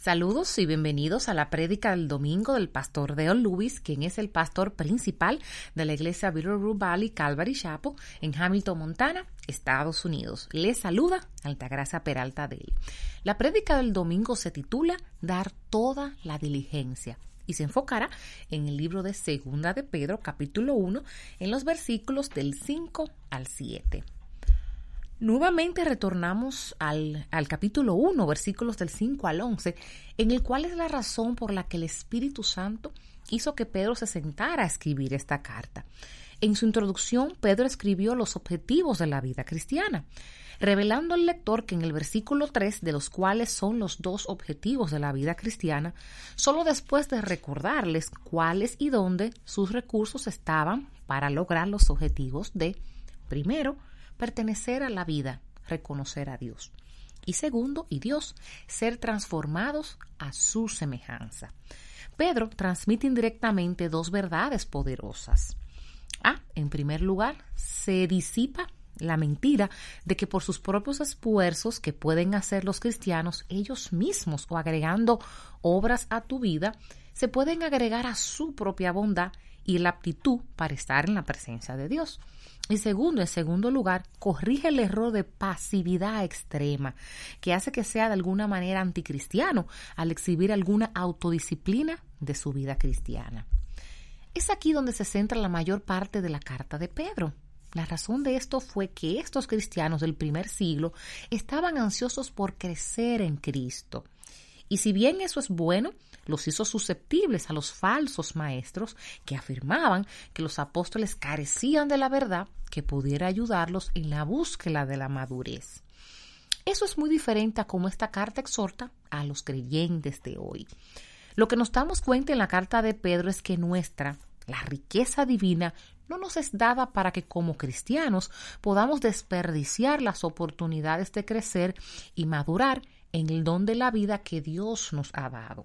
Saludos y bienvenidos a la prédica del domingo del pastor Dale Lewis, quien es el pastor principal de la iglesia Bitterroot Valley Calvary Chapel en Hamilton, Montana, Estados Unidos. Les saluda Altagracia Peralta de él. La prédica del domingo se titula Dar toda la diligencia y se enfocará en el libro de Segunda de Pedro, capítulo 1, en los versículos del 5 al 7. Nuevamente retornamos al, al, capítulo 1, versículos del 5 al 11, en el cual es la razón por la que el Espíritu Santo hizo que Pedro se sentara a escribir esta carta. En su introducción, Pedro escribió los objetivos de la vida cristiana, revelando al lector que en el versículo 3, de los cuales son los dos objetivos de la vida cristiana, solo después de recordarles cuáles y dónde sus recursos estaban para lograr los objetivos de, primero, pertenecer a la vida, reconocer a Dios. Y segundo, y Dios, ser transformados a su semejanza. Pedro transmite indirectamente dos verdades poderosas. Ah, en primer lugar, se disipa la mentira de que por sus propios esfuerzos que pueden hacer los cristianos ellos mismos o agregando obras a tu vida, se pueden agregar a su propia bondad y la aptitud para estar en la presencia de Dios. Y segundo, en segundo lugar, corrige el error de pasividad extrema, que hace que sea de alguna manera anticristiano al exhibir alguna autodisciplina de su vida cristiana. Es aquí donde se centra la mayor parte de la carta de Pedro. La razón de esto fue que estos cristianos del primer siglo estaban ansiosos por crecer en Cristo. Y si bien eso es bueno, los hizo susceptibles a los falsos maestros que afirmaban que los apóstoles carecían de la verdad que pudiera ayudarlos en la búsqueda de la madurez. Eso es muy diferente a cómo esta carta exhorta a los creyentes de hoy. Lo que nos damos cuenta en la carta de Pedro es que nuestra, la riqueza divina, no nos es dada para que como cristianos podamos desperdiciar las oportunidades de crecer y madurar en el don de la vida que Dios nos ha dado.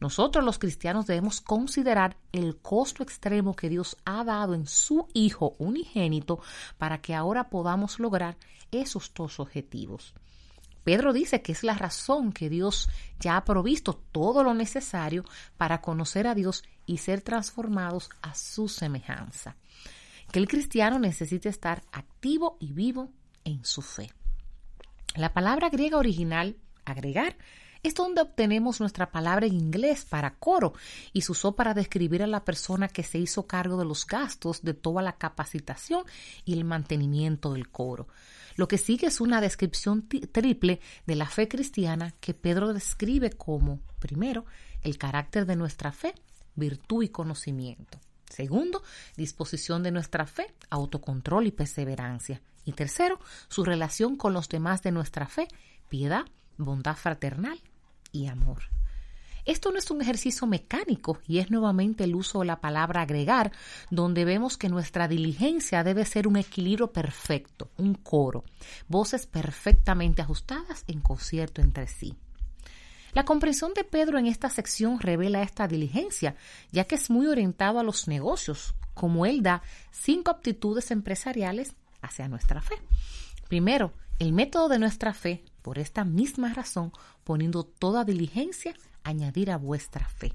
Nosotros los cristianos debemos considerar el costo extremo que Dios ha dado en su Hijo unigénito para que ahora podamos lograr esos dos objetivos. Pedro dice que es la razón que Dios ya ha provisto todo lo necesario para conocer a Dios y ser transformados a su semejanza. Que el cristiano necesita estar activo y vivo en su fe. La palabra griega original, agregar, es donde obtenemos nuestra palabra en inglés para coro y se usó para describir a la persona que se hizo cargo de los gastos de toda la capacitación y el mantenimiento del coro. Lo que sigue es una descripción triple de la fe cristiana que Pedro describe como, primero, el carácter de nuestra fe, virtud y conocimiento. Segundo, disposición de nuestra fe, autocontrol y perseverancia. Y tercero, su relación con los demás de nuestra fe, piedad, bondad fraternal y amor. Esto no es un ejercicio mecánico y es nuevamente el uso de la palabra agregar, donde vemos que nuestra diligencia debe ser un equilibrio perfecto, un coro, voces perfectamente ajustadas en concierto entre sí. La comprensión de Pedro en esta sección revela esta diligencia, ya que es muy orientado a los negocios, como él da cinco aptitudes empresariales hacia nuestra fe. Primero, el método de nuestra fe por esta misma razón, poniendo toda diligencia, añadir a vuestra fe.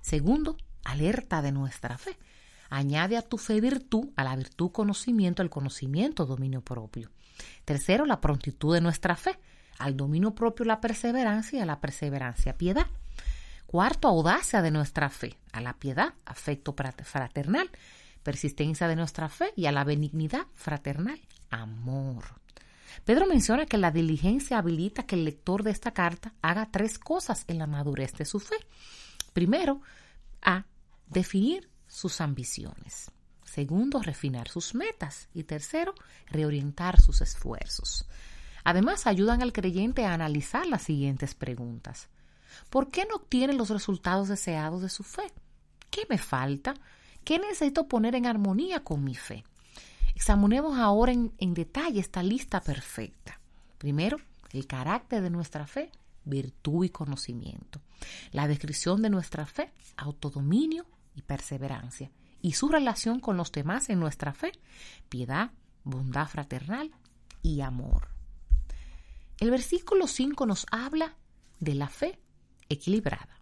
Segundo, alerta de nuestra fe. Añade a tu fe virtud, a la virtud conocimiento, al conocimiento dominio propio. Tercero, la prontitud de nuestra fe. Al dominio propio la perseverancia y a la perseverancia piedad. Cuarto, audacia de nuestra fe. A la piedad, afecto fraternal. Persistencia de nuestra fe y a la benignidad fraternal, amor. Pedro menciona que la diligencia habilita que el lector de esta carta haga tres cosas en la madurez de su fe. Primero, a definir sus ambiciones. Segundo, refinar sus metas. Y tercero, reorientar sus esfuerzos. Además, ayudan al creyente a analizar las siguientes preguntas. ¿Por qué no obtiene los resultados deseados de su fe? ¿Qué me falta? ¿Qué necesito poner en armonía con mi fe? Examinemos ahora en, detalle esta lista perfecta. Primero, el carácter de nuestra fe, virtud y conocimiento. La descripción de nuestra fe, autodominio y perseverancia. Y su relación con los demás en nuestra fe, piedad, bondad fraternal y amor. El versículo 5 nos habla de la fe equilibrada.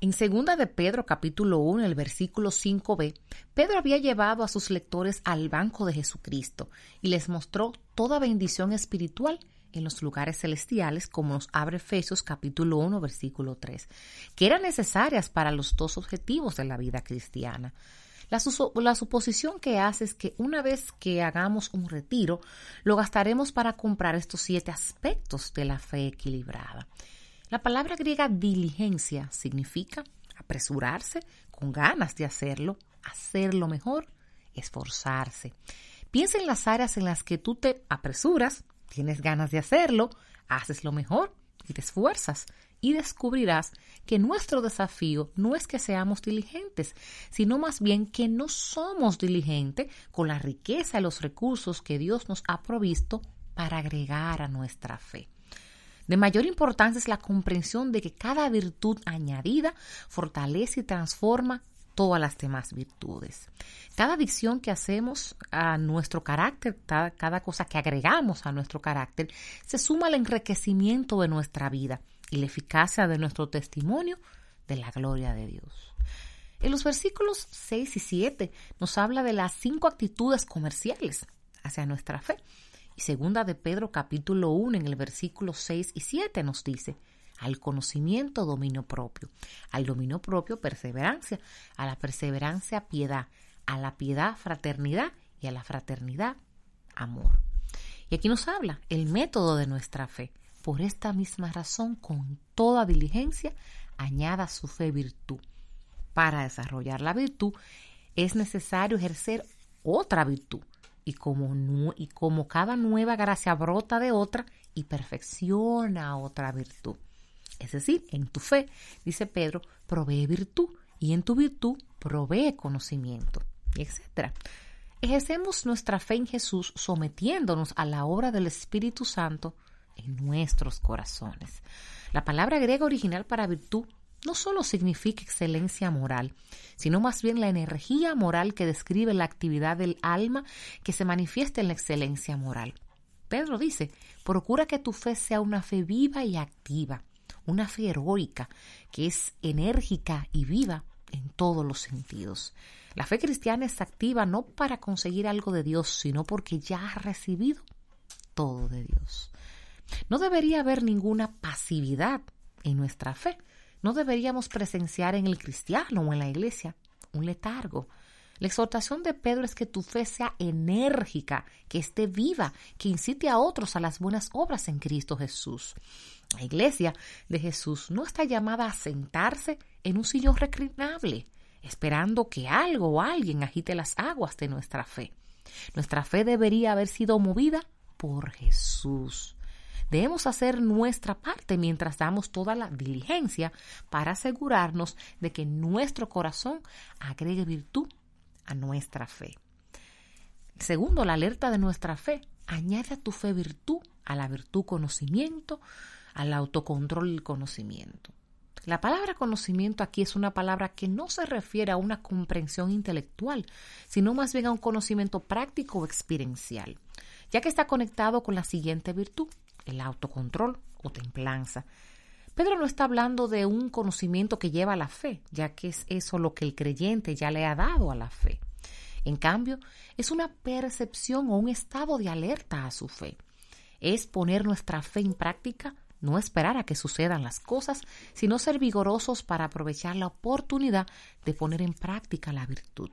En segunda de Pedro capítulo 1, el versículo 5b, Pedro había llevado a sus lectores al banco de Jesucristo y les mostró toda bendición espiritual en los lugares celestiales, como nos abre Efesios capítulo 1, versículo 3, que eran necesarias para los dos objetivos de la vida cristiana. La, la, suposición que hace es que una vez que hagamos un retiro, lo gastaremos para comprar estos siete aspectos de la fe equilibrada. La palabra griega diligencia significa apresurarse, con ganas de hacerlo, hacerlo mejor, esforzarse. Piensa en las áreas en las que tú te apresuras, tienes ganas de hacerlo, haces lo mejor y te esfuerzas y descubrirás que nuestro desafío no es que seamos diligentes, sino más bien que no somos diligentes con la riqueza y los recursos que Dios nos ha provisto para agregar a nuestra fe. De mayor importancia es la comprensión de que cada virtud añadida fortalece y transforma todas las demás virtudes. Cada adicción que hacemos a nuestro carácter, cada, cosa que agregamos a nuestro carácter, se suma al enriquecimiento de nuestra vida y la eficacia de nuestro testimonio de la gloria de Dios. En los versículos 6 y 7 nos habla de las cinco actitudes comerciales hacia nuestra fe. Y segunda de Pedro capítulo 1 en el versículo 6 y 7 nos dice, al conocimiento dominio propio, al dominio propio perseverancia, a la perseverancia piedad, a la piedad fraternidad y a la fraternidad amor. Y aquí nos habla el método de nuestra fe. Por esta misma razón, con toda diligencia, añada su fe virtud. Para desarrollar la virtud es necesario ejercer otra virtud, y como, y como cada nueva gracia brota de otra y perfecciona otra virtud. Es decir, en tu fe, dice Pedro, provee virtud y en tu virtud provee conocimiento, etc. Ejercemos nuestra fe en Jesús sometiéndonos a la obra del Espíritu Santo en nuestros corazones. La palabra griega original para virtud no solo significa excelencia moral, sino más bien la energía moral que describe la actividad del alma que se manifiesta en la excelencia moral. Pedro dice, procura que tu fe sea una fe viva y activa, una fe heroica, que es enérgica y viva en todos los sentidos. La fe cristiana es activa no para conseguir algo de Dios, sino porque ya ha recibido todo de Dios. No debería haber ninguna pasividad en nuestra fe, no deberíamos presenciar en el cristiano o en la iglesia un letargo. La exhortación de Pedro es que tu fe sea enérgica, que esté viva, que incite a otros a las buenas obras en Cristo Jesús. La iglesia de Jesús no está llamada a sentarse en un sillón reclinable, esperando que algo o alguien agite las aguas de nuestra fe. Nuestra fe debería haber sido movida por Jesús. Debemos hacer nuestra parte mientras damos toda la diligencia para asegurarnos de que nuestro corazón agregue virtud a nuestra fe. Segundo, la alerta de nuestra fe. Añade a tu fe virtud, a la virtud conocimiento, al autocontrol y conocimiento. La palabra conocimiento aquí es una palabra que no se refiere a una comprensión intelectual, sino más bien a un conocimiento práctico o experiencial, ya que está conectado con la siguiente virtud, el autocontrol o templanza. Pedro no está hablando de un conocimiento que lleva a la fe, ya que es eso lo que el creyente ya le ha dado a la fe. En cambio, es una percepción o un estado de alerta a su fe. Es poner nuestra fe en práctica, no esperar a que sucedan las cosas, sino ser vigorosos para aprovechar la oportunidad de poner en práctica la virtud.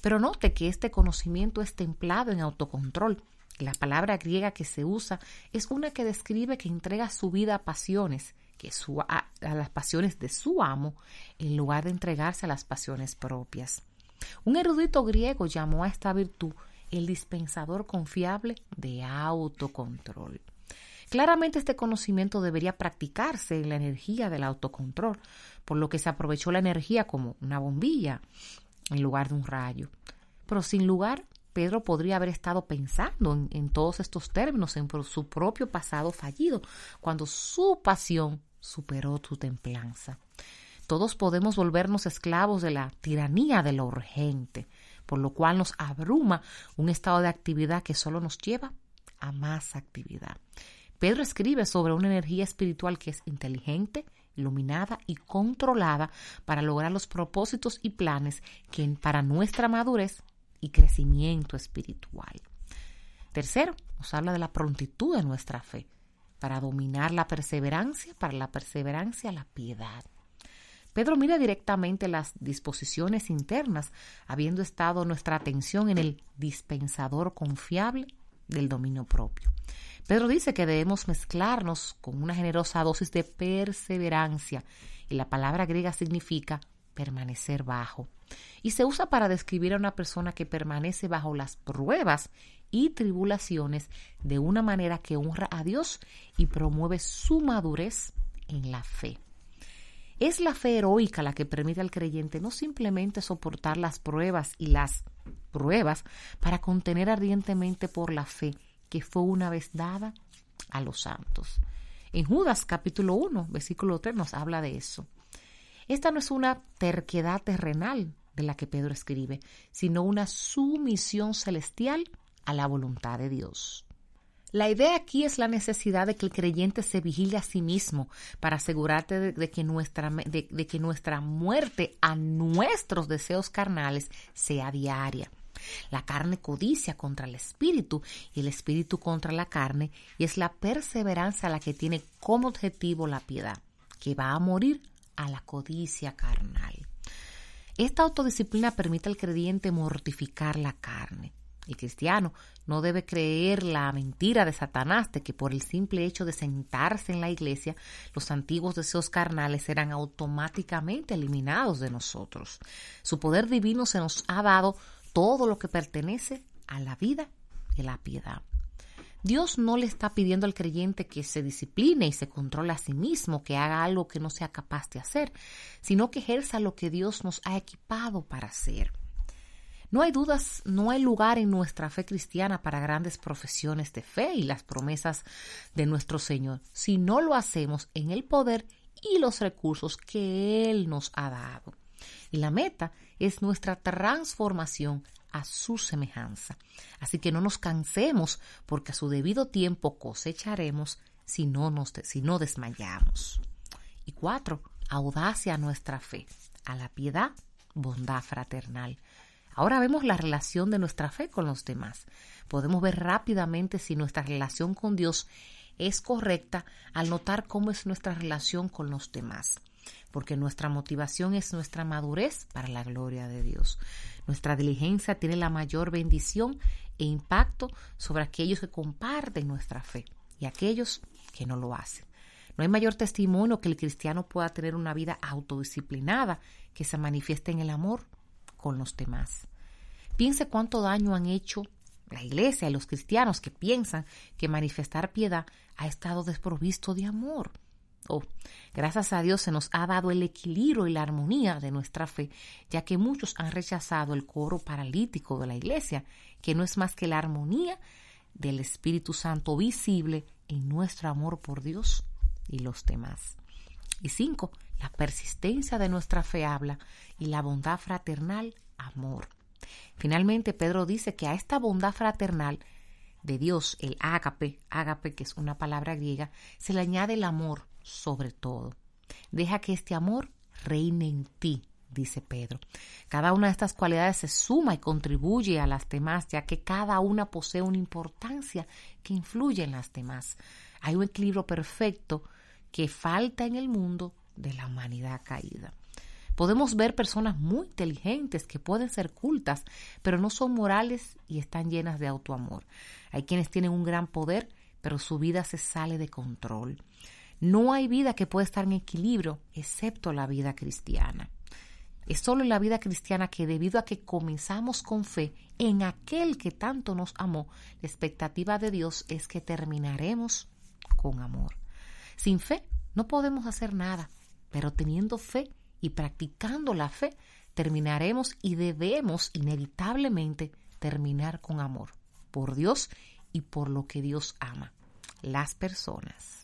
Pero note que este conocimiento es templado en autocontrol, la palabra griega que se usa es una que describe que entrega su vida a pasiones, que a, a las pasiones de su amo, en lugar de entregarse a las pasiones propias. Un erudito griego llamó a esta virtud el dispensador confiable de autocontrol. Claramente este conocimiento debería practicarse en la energía del autocontrol, por lo que se aprovechó la energía como una bombilla en lugar de un rayo. Pero sin lugar Pedro podría haber estado pensando en, todos estos términos, en su propio pasado fallido, cuando su pasión superó su templanza. Todos podemos volvernos esclavos de la tiranía de lo urgente, por lo cual nos abruma un estado de actividad que solo nos lleva a más actividad. Pedro escribe sobre una energía espiritual que es inteligente, iluminada y controlada para lograr los propósitos y planes que para nuestra madurez y crecimiento espiritual. Tercero, nos habla de la prontitud de nuestra fe, para dominar la perseverancia, para la perseverancia la piedad. Pedro mira directamente las disposiciones internas, habiendo estado nuestra atención en el dispensador confiable del dominio propio. Pedro dice que debemos mezclarnos con una generosa dosis de perseverancia, y la palabra griega significa permanecer bajo, y se usa para describir a una persona que permanece bajo las pruebas y tribulaciones de una manera que honra a Dios y promueve su madurez en la fe. Es la fe heroica la que permite al creyente no simplemente soportar las pruebas y las pruebas para contener ardientemente por la fe que fue una vez dada a los santos. En Judas capítulo 1, versículo 3 nos habla de eso. Esta no es una terquedad terrenal de la que Pedro escribe, sino una sumisión celestial a la voluntad de Dios. La idea aquí es la necesidad de que el creyente se vigile a sí mismo para asegurarte de, que nuestra, de, que nuestra muerte a nuestros deseos carnales sea diaria. La carne codicia contra el espíritu y el espíritu contra la carne y es la perseverancia la que tiene como objetivo la piedad, que va a morir a la codicia carnal. Esta autodisciplina permite al creyente mortificar la carne. El cristiano no debe creer la mentira de Satanás de que por el simple hecho de sentarse en la iglesia, los antiguos deseos carnales serán automáticamente eliminados de nosotros. Su poder divino se nos ha dado todo lo que pertenece a la vida y la piedad. Dios no le está pidiendo al creyente que se discipline y se controle a sí mismo, que haga algo que no sea capaz de hacer, sino que ejerza lo que Dios nos ha equipado para hacer. No hay dudas, no hay lugar en nuestra fe cristiana para grandes profesiones de fe y las promesas de nuestro Señor, si no lo hacemos en el poder y los recursos que Él nos ha dado. Y la meta es nuestra transformación a su semejanza. Así que no nos cansemos, porque a su debido tiempo cosecharemos si no, nos, si no desmayamos. Y cuatro, audacia a nuestra fe, a la piedad, bondad fraternal. Ahora vemos la relación de nuestra fe con los demás. Podemos ver rápidamente si nuestra relación con Dios es correcta al notar cómo es nuestra relación con los demás, porque nuestra motivación es nuestra madurez para la gloria de Dios. Nuestra diligencia tiene la mayor bendición e impacto sobre aquellos que comparten nuestra fe y aquellos que no lo hacen. No hay mayor testimonio que el cristiano pueda tener una vida autodisciplinada que se manifieste en el amor con los demás. Piense cuánto daño han hecho la iglesia y los cristianos que piensan que manifestar piedad ha estado desprovisto de amor. Oh, gracias a Dios se nos ha dado el equilibrio y la armonía de nuestra fe, ya que muchos han rechazado el coro paralítico de la iglesia, que no es más que la armonía del Espíritu Santo visible en nuestro amor por Dios y los demás. Y cinco, la persistencia de nuestra fe habla y la bondad fraternal, amor. Finalmente, Pedro dice que a esta bondad fraternal de Dios, el ágape, ágape que es una palabra griega, se le añade el amor sobre todo. Deja que este amor reine en ti, dice Pedro. Cada una de estas cualidades se suma y contribuye a las demás, ya que cada una posee una importancia que influye en las demás. Hay un equilibrio perfecto que falta en el mundo de la humanidad caída. Podemos ver personas muy inteligentes que pueden ser cultas, pero no son morales y están llenas de autoamor. Hay quienes tienen un gran poder, pero su vida se sale de control. No hay vida que pueda estar en equilibrio, excepto la vida cristiana. Es solo en la vida cristiana que debido a que comenzamos con fe en aquel que tanto nos amó, la expectativa de Dios es que terminaremos con amor. Sin fe no podemos hacer nada, pero teniendo fe y practicando la fe, terminaremos y debemos inevitablemente terminar con amor, por Dios y por lo que Dios ama, las personas.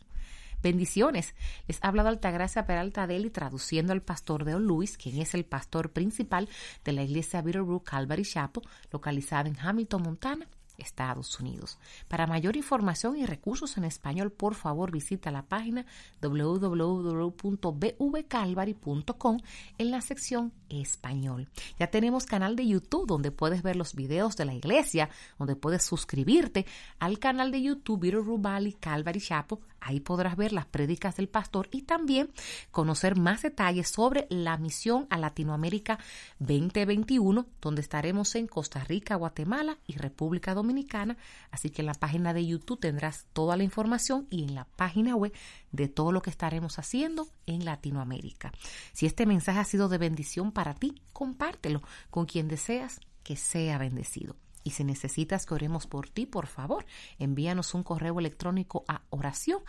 Bendiciones. Les ha hablado Altagracia Peralta Deli traduciendo al pastor Deo Luis, quien es el pastor principal de la iglesia Bitterbrook Calvary Chapel, localizada en Hamilton, Montana, Estados Unidos. Para mayor información y recursos en español, por favor visita la página www.bvcalvary.com en la sección español. Ya tenemos canal de YouTube donde puedes ver los videos de la iglesia, donde puedes suscribirte al canal de YouTube Bitterroot Valley Calvary Chapo. Ahí podrás ver las prédicas del pastor y también conocer más detalles sobre la misión a Latinoamérica 2021, donde estaremos en Costa Rica, Guatemala y República Dominicana. Así que en la página de YouTube tendrás toda la información y en la página web de todo lo que estaremos haciendo en Latinoamérica. Si este mensaje ha sido de bendición para ti, compártelo con quien deseas que sea bendecido. Y si necesitas que oremos por ti, por favor, envíanos un correo electrónico a oración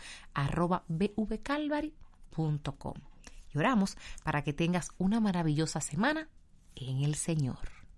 Y oramos para que tengas una maravillosa semana en el Señor.